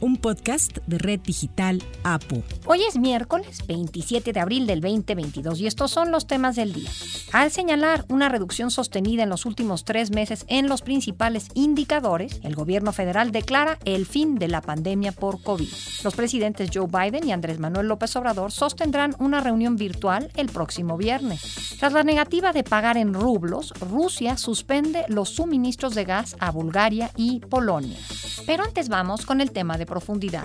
un podcast de Red Digital APU. Hoy es miércoles 27 de abril del 2022 y estos son los temas del día. Al señalar una reducción sostenida en los últimos tres meses en los principales indicadores, el gobierno federal declara el fin de la pandemia por COVID. Los presidentes Joe Biden y Andrés Manuel López Obrador sostendrán una reunión virtual el próximo viernes. Tras la negativa de pagar en rublos, Rusia suspende los suministros de gas a Bulgaria y Polonia. Pero antes vamos con el tema de profundidad.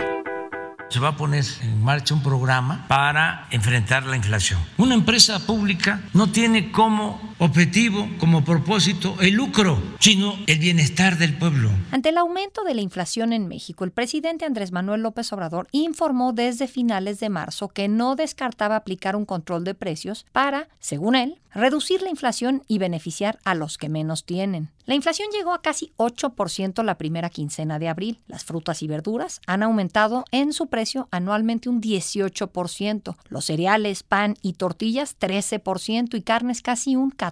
Se va a poner en marcha un programa para enfrentar la inflación. Una empresa pública no tiene como objetivo, como propósito, el lucro, sino el bienestar del pueblo. Ante el aumento de la inflación en México, el presidente Andrés Manuel López Obrador informó desde finales de marzo que no descartaba aplicar un control de precios para, según él, reducir la inflación y beneficiar a los que menos tienen. La inflación llegó a casi 8% la primera quincena de abril. Las frutas y verduras han aumentado en su precio anualmente un 18%, los cereales, pan y tortillas 13% y carnes casi un 14%.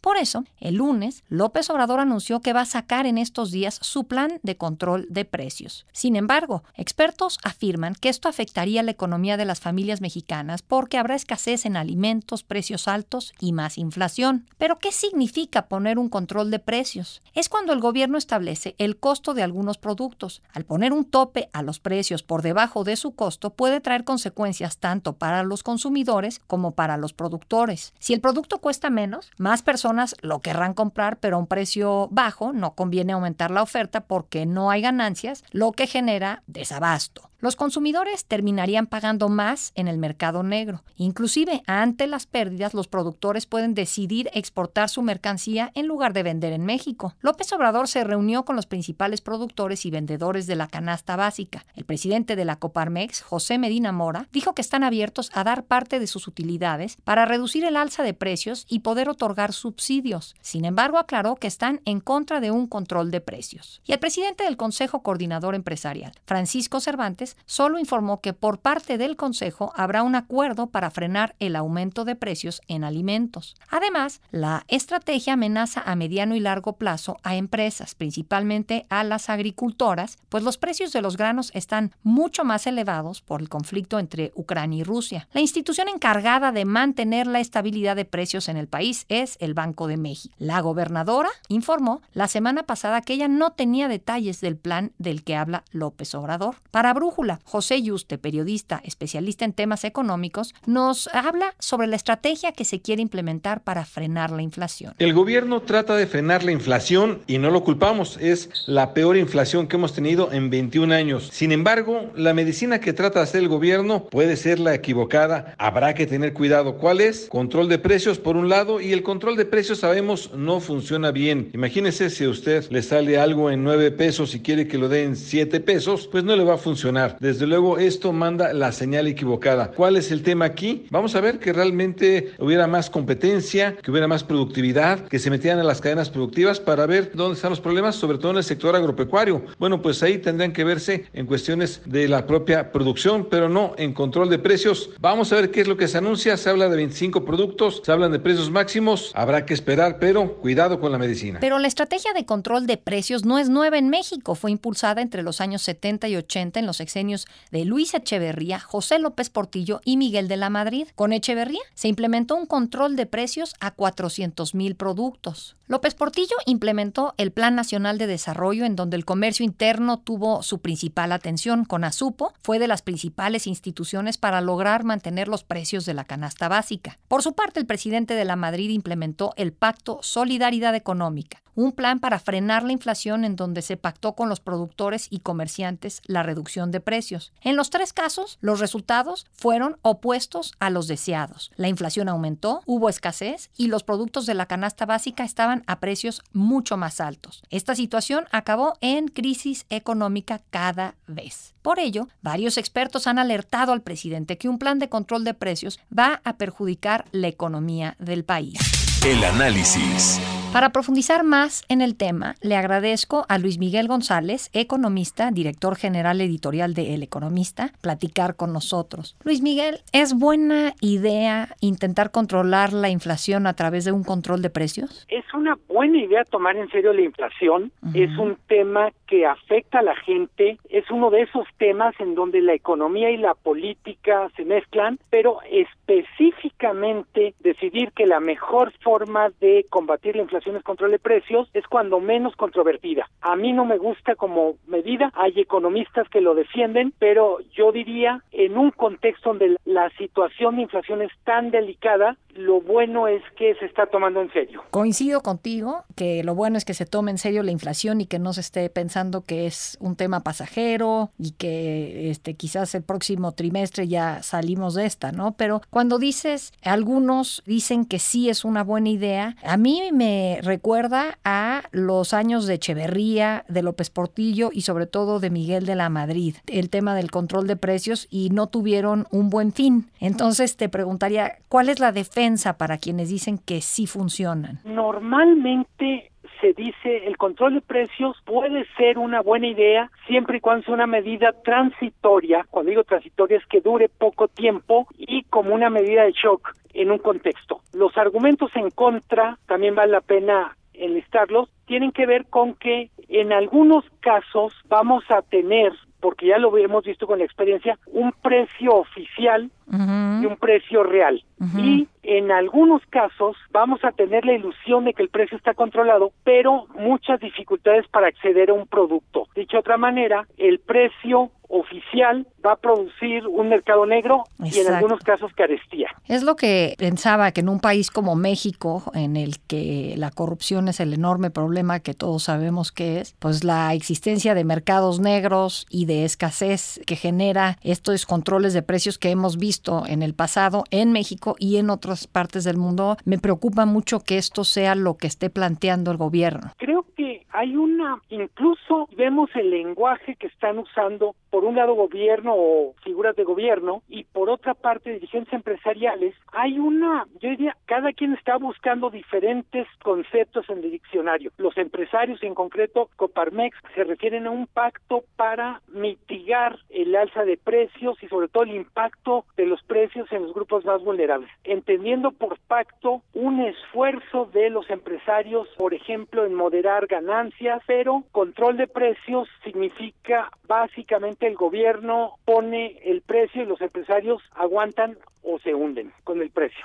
Por eso, el lunes, López Obrador anunció que va a sacar en estos días su plan de control de precios. Sin embargo, expertos afirman que esto afectaría la economía de las familias mexicanas porque habrá escasez en alimentos, precios altos y más inflación. Pero, ¿qué significa poner un control de precios? Es cuando el gobierno establece el costo de algunos productos. Al poner un tope a los precios por debajo de su costo puede traer consecuencias tanto para los consumidores como para los productores. Si el producto cuesta menos, más personas lo querrán comprar, pero a un precio bajo, no conviene aumentar la oferta porque no hay ganancias, lo que genera desabasto los consumidores terminarían pagando más en el mercado negro. Inclusive, ante las pérdidas, los productores pueden decidir exportar su mercancía en lugar de vender en México. López Obrador se reunió con los principales productores y vendedores de la canasta básica. El presidente de la Coparmex, José Medina Mora, dijo que están abiertos a dar parte de sus utilidades para reducir el alza de precios y poder otorgar subsidios. Sin embargo, aclaró que están en contra de un control de precios. Y el presidente del Consejo Coordinador Empresarial, Francisco Cervantes, solo informó que por parte del Consejo habrá un acuerdo para frenar el aumento de precios en alimentos. Además, la estrategia amenaza a mediano y largo plazo a empresas, principalmente a las agricultoras, pues los precios de los granos están mucho más elevados por el conflicto entre Ucrania y Rusia. La institución encargada de mantener la estabilidad de precios en el país es el Banco de México. La gobernadora informó la semana pasada que ella no tenía detalles del plan del que habla López Obrador. Para Brújula, José Yuste, periodista especialista en temas económicos, nos habla sobre la estrategia que se quiere implementar para frenar la inflación. El gobierno trata de frenar la inflación y no lo culpamos, es la peor inflación que hemos tenido en 21 años. Sin embargo, la medicina que trata de hacer el gobierno puede ser la equivocada. Habrá que tener cuidado. ¿Cuál es? Control de precios por un lado y el control de precios sabemos no funciona bien. Imagínese si a usted le sale algo en 9 pesos y quiere que lo dé en 7 pesos, pues no le va a funcionar. Desde luego esto manda la señal equivocada. ¿Cuál es el tema aquí? Vamos a ver que realmente hubiera más competencia, que hubiera más productividad, que se metieran a las cadenas productivas para ver dónde están los problemas, sobre todo en el sector agropecuario. Bueno, pues ahí tendrían que verse en cuestiones de la propia producción, pero no en control de precios. Vamos a ver qué es lo que se anuncia. Se habla de 25 productos, se hablan de precios máximos. Habrá que esperar, pero cuidado con la medicina. Pero la estrategia de control de precios no es nueva en México. Fue impulsada entre los años 70 y 80 en los de Luis Echeverría, José López Portillo y Miguel de la Madrid. Con Echeverría se implementó un control de precios a 400 mil productos. López Portillo implementó el Plan Nacional de Desarrollo en donde el comercio interno tuvo su principal atención. Con Azupo fue de las principales instituciones para lograr mantener los precios de la canasta básica. Por su parte, el presidente de la Madrid implementó el Pacto Solidaridad Económica, un plan para frenar la inflación en donde se pactó con los productores y comerciantes la reducción de precios. En los tres casos, los resultados fueron opuestos a los deseados. La inflación aumentó, hubo escasez y los productos de la canasta básica estaban a precios mucho más altos. Esta situación acabó en crisis económica cada vez. Por ello, varios expertos han alertado al presidente que un plan de control de precios va a perjudicar la economía del país. El análisis. Para profundizar más en el tema, le agradezco a Luis Miguel González, economista, director general editorial de El Economista, platicar con nosotros. Luis Miguel, ¿es buena idea intentar controlar la inflación a través de un control de precios? Es una buena idea tomar en serio la inflación. Es un tema que afecta a la gente. Es uno de esos temas en donde la economía y la política se mezclan, pero específicamente decidir que la mejor forma de combatir la inflación control de precios es cuando menos controvertida. A mí no me gusta como medida, hay economistas que lo defienden, pero yo diría en un contexto donde la situación de inflación es tan delicada, lo bueno es que se está tomando en serio. Coincido contigo que lo bueno es que se tome en serio la inflación y que no se esté pensando que es un tema pasajero y que este quizás el próximo trimestre ya salimos de esta, ¿no? Pero cuando dices, algunos dicen que sí es una buena idea, a mí me recuerda a los años de Echeverría, de López Portillo y sobre todo de Miguel de la Madrid, el tema del control de precios y no tuvieron un buen fin. Entonces te preguntaría, ¿cuál es la defensa para quienes dicen que sí funcionan? Normalmente se dice el control de precios puede ser una buena idea siempre y cuando sea una medida transitoria, cuando digo transitoria es que dure poco tiempo y como una medida de shock en un contexto. Los argumentos en contra, también vale la pena enlistarlos, tienen que ver con que en algunos casos vamos a tener porque ya lo hemos visto con la experiencia, un precio oficial y un precio real. Y en algunos casos vamos a tener la ilusión de que el precio está controlado, pero muchas dificultades para acceder a un producto. Dicho de otra manera, el precio oficial va a producir un mercado negro y en algunos casos carestía. Es lo que pensaba que en un país como México, en el que la corrupción es el enorme problema que todos sabemos que es, pues la existencia de mercados negros y de escasez que genera estos controles de precios que hemos visto en el pasado en México y en otras partes del mundo, me preocupa mucho que esto sea lo que esté planteando el gobierno. Creo que hay una, incluso vemos el lenguaje que están usando por un lado gobierno o figuras de gobierno y por otra parte dirigentes empresariales, hay una, yo diría, cada quien está buscando diferentes conceptos en el diccionario. Los empresarios, en concreto Coparmex, se refieren a un pacto para mitigar el alza de precios y sobre todo el impacto de los precios en los grupos más vulnerables, entendiendo por pacto un esfuerzo de los empresarios, por ejemplo, en moderar ganancias, pero control de precios significa básicamente el gobierno pone el precio y los empresarios aguantan o se hunden con el precio.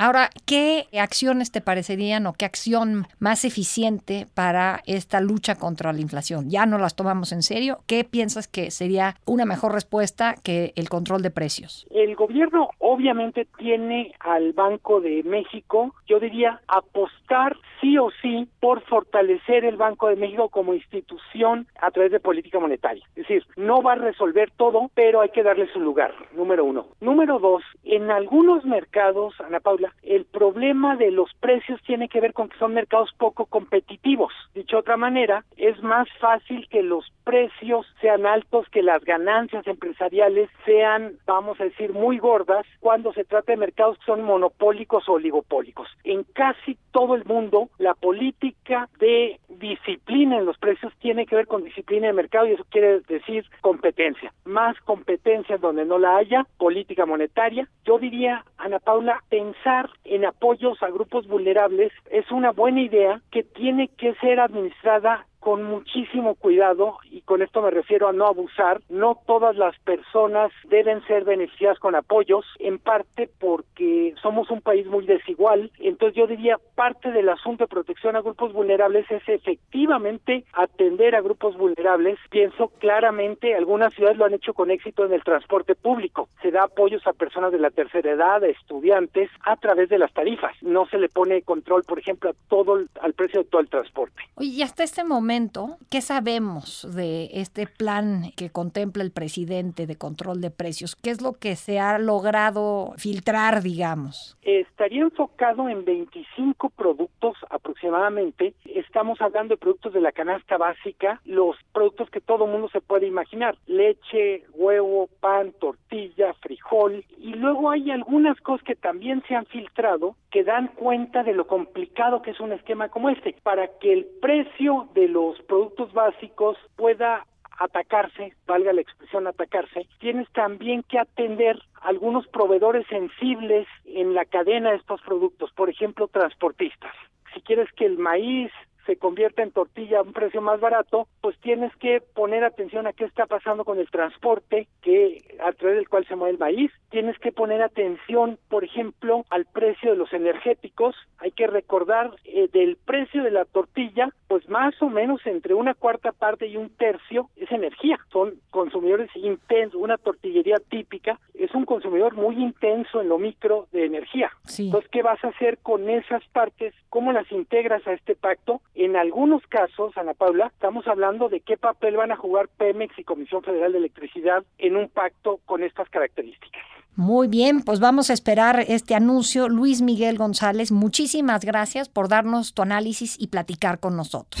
Ahora, ¿qué acciones te parecerían o qué acción más eficiente para esta lucha contra la inflación? Ya no las tomamos en serio. ¿Qué piensas que sería una mejor respuesta que el control de precios? El gobierno obviamente tiene al Banco de México, yo diría, apostar sí o sí por fortalecer el Banco de México como institución a través de política monetaria. Es decir, no va a resolver todo, pero hay que darle su lugar, número uno. Número dos, en algunos mercados, Ana Paula, el problema de los precios tiene que ver con que son mercados poco competitivos. Dicho de otra manera, es más fácil que los precios sean altos, que las ganancias empresariales sean, vamos a decir, muy gordas cuando se trata de mercados que son monopólicos o oligopólicos. En casi todo el mundo, la política de disciplina en los precios tiene que ver con disciplina de mercado y eso quiere decir competencia. Más competencia donde no la haya, política monetaria. Yo diría, Ana Paula, pensar en apoyos a grupos vulnerables es una buena idea que tiene que ser administrada con muchísimo cuidado y con esto me refiero a no abusar. No todas las personas deben ser beneficiadas con apoyos, en parte porque somos un país muy desigual. Entonces yo diría parte del asunto de protección a grupos vulnerables es efectivamente atender a grupos vulnerables. Pienso claramente, algunas ciudades lo han hecho con éxito en el transporte público. Se da apoyos a personas de la tercera edad, a estudiantes, a través de las tarifas. No se le pone control, por ejemplo, a todo al precio de todo el transporte. Y hasta este momento ¿qué sabemos de este plan que contempla el presidente de control de precios? ¿Qué es lo que se ha logrado filtrar, digamos? Estaría enfocado en 25 productos aproximadamente. Estamos hablando de productos de la canasta básica, los productos que todo mundo se puede imaginar, leche, huevo, pan, tortilla, frijol. Y luego hay algunas cosas que también se han filtrado, que dan cuenta de lo complicado que es un esquema como este. Para que el precio de los productos básicos pueda atacarse, valga la expresión atacarse, tienes también que atender algunos proveedores sensibles en la cadena de estos productos, por ejemplo, transportistas. Si quieres que el maíz se convierta en tortilla a un precio más barato, pues tienes que poner atención a qué está pasando con el transporte, que a través del cual se mueve el maíz. Tienes que poner atención, por ejemplo, al precio de los energéticos. Hay que recordar eh, del precio de la tortilla, pues más o menos entre una cuarta parte y un tercio es energía. Son consumidores intensos. Una tortillería típica es un consumidor muy intenso en lo micro de energía. Entonces, ¿qué vas a hacer con esas partes? ¿Cómo las integras a este pacto? En algunos casos, Ana Paula, estamos hablando de qué papel van a jugar Pemex y Comisión Federal de Electricidad en un pacto con estas características. Muy bien, pues vamos a esperar este anuncio. Luis Miguel González, muchísimas gracias por darnos tu análisis y platicar con nosotros.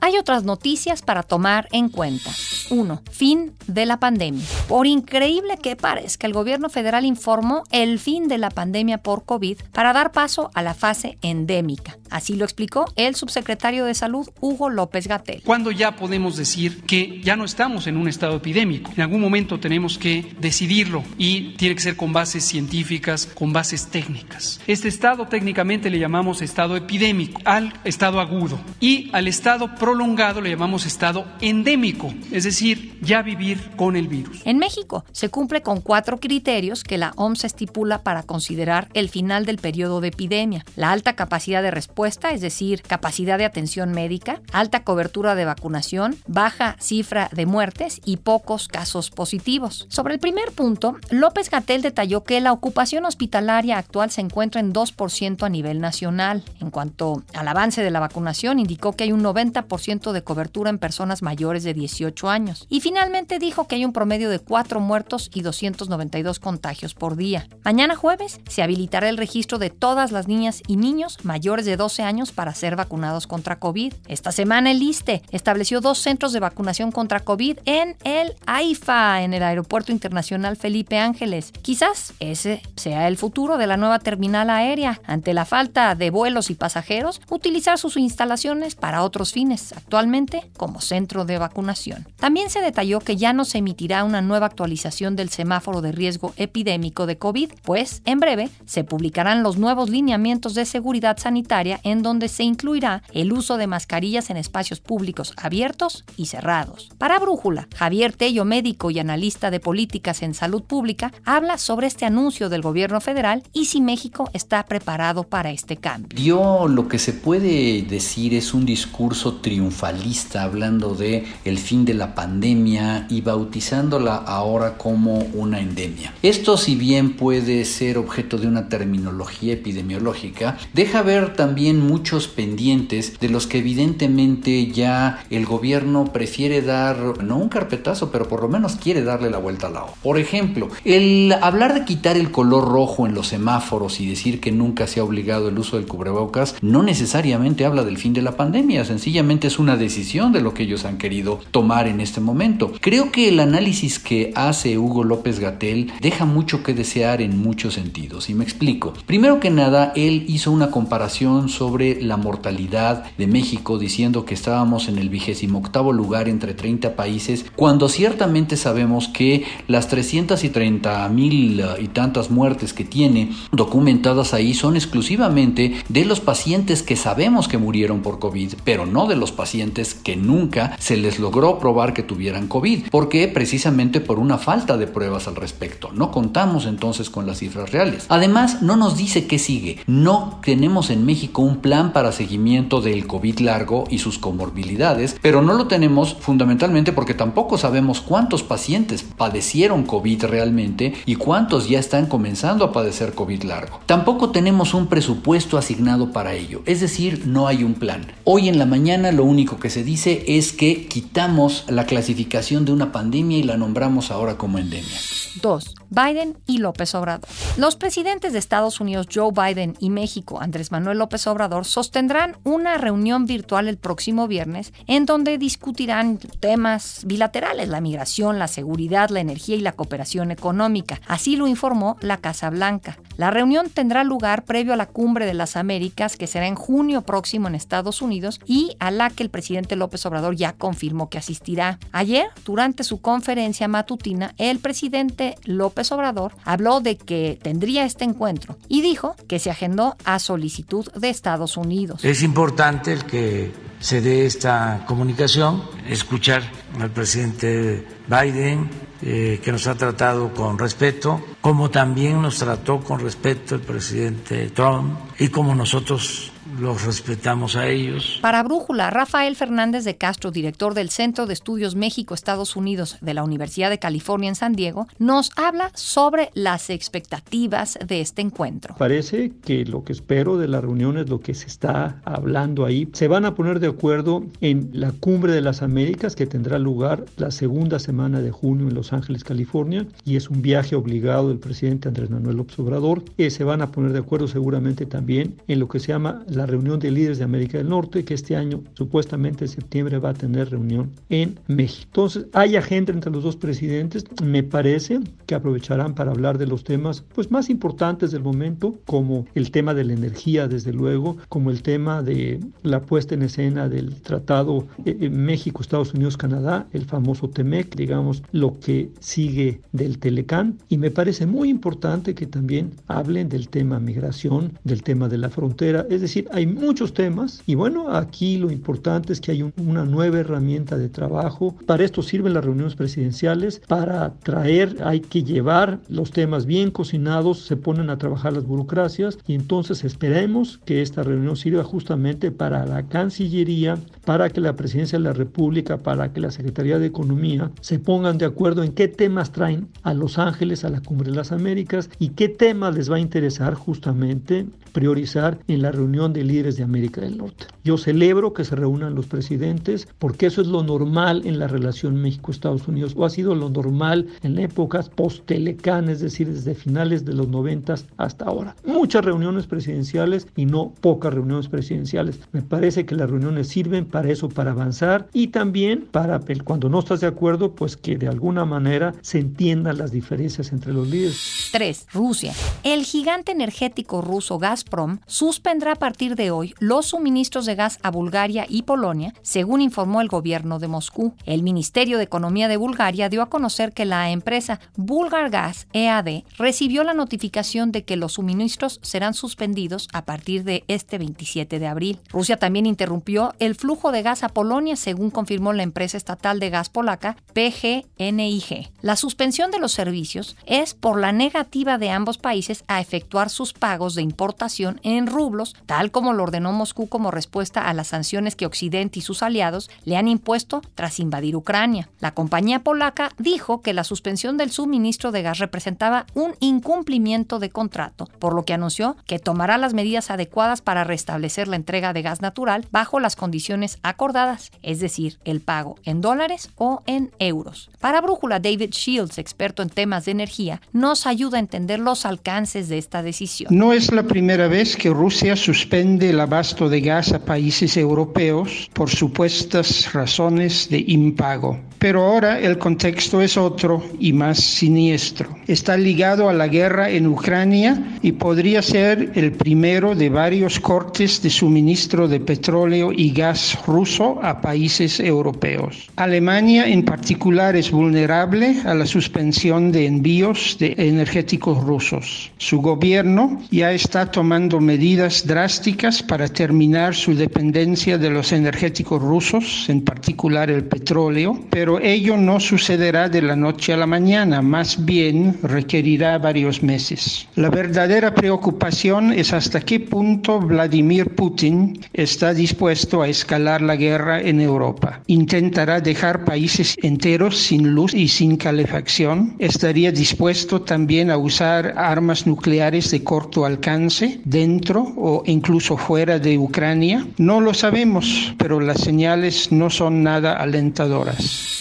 Hay otras noticias para tomar en cuenta. 1. Fin de la pandemia. Por increíble que parezca, el gobierno federal informó el fin de la pandemia por COVID para dar paso a la fase endémica. Así lo explicó el subsecretario de Salud, Hugo López Gatel. ¿Cuándo ya podemos decir que ya no estamos en un estado epidémico? En algún momento tenemos que decidirlo y tiene que ser con bases científicas, con bases técnicas. Este estado técnicamente le llamamos estado epidémico, al estado agudo y al estado prolongado le llamamos estado endémico, es decir, ya vivir con el virus. En México se cumple con cuatro criterios que la OMS estipula para considerar el final del periodo de epidemia. La alta capacidad de respuesta, es decir, capacidad de atención médica, alta cobertura de vacunación, baja cifra de muertes y pocos casos positivos. Sobre el primer punto, López Gatel detalló que la ocupación hospitalaria actual se encuentra en 2% a nivel nacional. En cuanto al avance de la vacunación, indicó que hay un 90% de cobertura en personas mayores de 18 años. Y finalmente dijo que hay un promedio de 4 muertos y 292 contagios por día. Mañana jueves se habilitará el registro de todas las niñas y niños mayores de 12 años para ser vacunados contra COVID. Esta semana el ISTE estableció dos centros de vacunación contra COVID en el AIFA, en el Aeropuerto Internacional Felipe Ángeles. Quizás ese sea el futuro de la nueva terminal aérea. Ante la falta de vuelos y pasajeros, utilizar sus instalaciones para otros fines actualmente como centro de vacunación. También se detalló que ya no se emitirá una nueva actualización del semáforo de riesgo epidémico de COVID, pues en breve se publicarán los nuevos lineamientos de seguridad sanitaria en donde se incluirá el uso de mascarillas en espacios públicos abiertos y cerrados. Para Brújula, Javier Tello, médico y analista de políticas en salud pública, habla sobre este anuncio del gobierno federal y si México está preparado para este cambio. Yo lo que se puede decir es un discurso triunfal triunfalista hablando de el fin de la pandemia y bautizándola ahora como una endemia. Esto si bien puede ser objeto de una terminología epidemiológica, deja ver también muchos pendientes de los que evidentemente ya el gobierno prefiere dar, no un carpetazo, pero por lo menos quiere darle la vuelta al lado. Por ejemplo, el hablar de quitar el color rojo en los semáforos y decir que nunca se ha obligado el uso del cubrebocas no necesariamente habla del fin de la pandemia, sencillamente es una decisión de lo que ellos han querido tomar en este momento. Creo que el análisis que hace Hugo López Gatel deja mucho que desear en muchos sentidos y me explico. Primero que nada, él hizo una comparación sobre la mortalidad de México diciendo que estábamos en el vigésimo octavo lugar entre 30 países cuando ciertamente sabemos que las 330 mil y tantas muertes que tiene documentadas ahí son exclusivamente de los pacientes que sabemos que murieron por COVID, pero no de los pacientes que nunca se les logró probar que tuvieran COVID. ¿Por qué? Precisamente por una falta de pruebas al respecto. No contamos entonces con las cifras reales. Además, no nos dice qué sigue. No tenemos en México un plan para seguimiento del COVID largo y sus comorbilidades, pero no lo tenemos fundamentalmente porque tampoco sabemos cuántos pacientes padecieron COVID realmente y cuántos ya están comenzando a padecer COVID largo. Tampoco tenemos un presupuesto asignado para ello, es decir, no hay un plan. Hoy en la mañana lo único que se dice es que quitamos la clasificación de una pandemia y la nombramos ahora como endemia. 2. Biden y López Obrador. Los presidentes de Estados Unidos Joe Biden y México Andrés Manuel López Obrador sostendrán una reunión virtual el próximo viernes en donde discutirán temas bilaterales, la migración, la seguridad, la energía y la cooperación económica. Así lo informó la Casa Blanca. La reunión tendrá lugar previo a la Cumbre de las Américas que será en junio próximo en Estados Unidos y a la que el presidente López Obrador ya confirmó que asistirá. Ayer, durante su conferencia matutina, el presidente López Obrador habló de que tendría este encuentro y dijo que se agendó a solicitud de Estados Unidos. Es importante el que se dé esta comunicación, escuchar al presidente Biden, eh, que nos ha tratado con respeto, como también nos trató con respeto el presidente Trump y como nosotros los respetamos a ellos. Para Brújula, Rafael Fernández de Castro, director del Centro de Estudios México-Estados Unidos de la Universidad de California en San Diego, nos habla sobre las expectativas de este encuentro. Parece que lo que espero de la reunión es lo que se está hablando ahí. Se van a poner de acuerdo en la Cumbre de las Américas que tendrá lugar la segunda semana de junio en Los Ángeles, California, y es un viaje obligado del presidente Andrés Manuel López Obrador. Eh, se van a poner de acuerdo seguramente también en lo que se llama la reunión de líderes de América del Norte, que este año, supuestamente en septiembre, va a tener reunión en México. Entonces, hay agenda entre los dos presidentes. Me parece que aprovecharán para hablar de los temas pues, más importantes del momento, como el tema de la energía, desde luego, como el tema de la puesta en escena del Tratado eh, eh, México, Estados Unidos, Canadá, el famoso TEMEC, digamos, lo que sigue del Telecán. Y me parece muy importante que también hablen del tema migración, del tema de la frontera. Es decir, hay muchos temas y bueno, aquí lo importante es que hay una nueva herramienta de trabajo. Para esto sirven las reuniones presidenciales, para traer, hay que llevar los temas bien cocinados, se ponen a trabajar las burocracias y entonces esperemos que esta reunión sirva justamente para la Cancillería, para que la Presidencia de la República, para que la Secretaría de Economía se pongan de acuerdo en qué temas traen a Los Ángeles a la Cumbre de las Américas y qué temas les va a interesar justamente priorizar en la reunión de líderes de América del Norte. Yo celebro que se reúnan los presidentes porque eso es lo normal en la relación México-Estados Unidos o ha sido lo normal en épocas post-Telecán, es decir, desde finales de los 90 hasta ahora. Muchas reuniones presidenciales y no pocas reuniones presidenciales. Me parece que las reuniones sirven para eso, para avanzar y también para cuando no estás de acuerdo, pues que de alguna manera se entiendan las diferencias entre los líderes. 3. Rusia. El gigante energético ruso Gazprom suspendrá a partir de hoy los suministros de gas a Bulgaria y Polonia, según informó el gobierno de Moscú. El Ministerio de Economía de Bulgaria dio a conocer que la empresa Bulgar Gas EAD recibió la notificación de que los suministros serán suspendidos a partir de este 27 de abril. Rusia también interrumpió el flujo de gas a Polonia, según confirmó la empresa estatal de gas polaca PGNIG. La suspensión de los servicios es por la negativa de ambos países a efectuar sus pagos de importación en rublos, tal como lo ordenó Moscú como respuesta a las sanciones que Occidente y sus aliados le han impuesto tras invadir Ucrania. La compañía polaca dijo que la suspensión del suministro de gas representaba un incumplimiento de contrato, por lo que anunció que tomará las medidas adecuadas para restablecer la entrega de gas natural bajo las condiciones acordadas, es decir, el pago en dólares o en euros. Para Brújula, David Shields, experto en temas de energía, nos ayuda a entender los alcances de esta decisión. No es la primera vez que Rusia suspende el abasto de gas a países europeos por supuestas razones de impago. Pero ahora el contexto es otro y más siniestro. Está ligado a la guerra en Ucrania y podría ser el primero de varios cortes de suministro de petróleo y gas ruso a países europeos. Alemania en particular es vulnerable a la suspensión de envíos de energéticos rusos. Su gobierno ya está tomando medidas drásticas para terminar su dependencia de los energéticos rusos, en particular el petróleo, pero ello no sucederá de la noche a la mañana, más bien requerirá varios meses. La verdadera preocupación es hasta qué punto Vladimir Putin está dispuesto a escalar la guerra en Europa. ¿Intentará dejar países enteros sin luz y sin calefacción? ¿Estaría dispuesto también a usar armas nucleares de corto alcance dentro o incluso fuera de Ucrania? No lo sabemos, pero las señales no son nada alentadoras.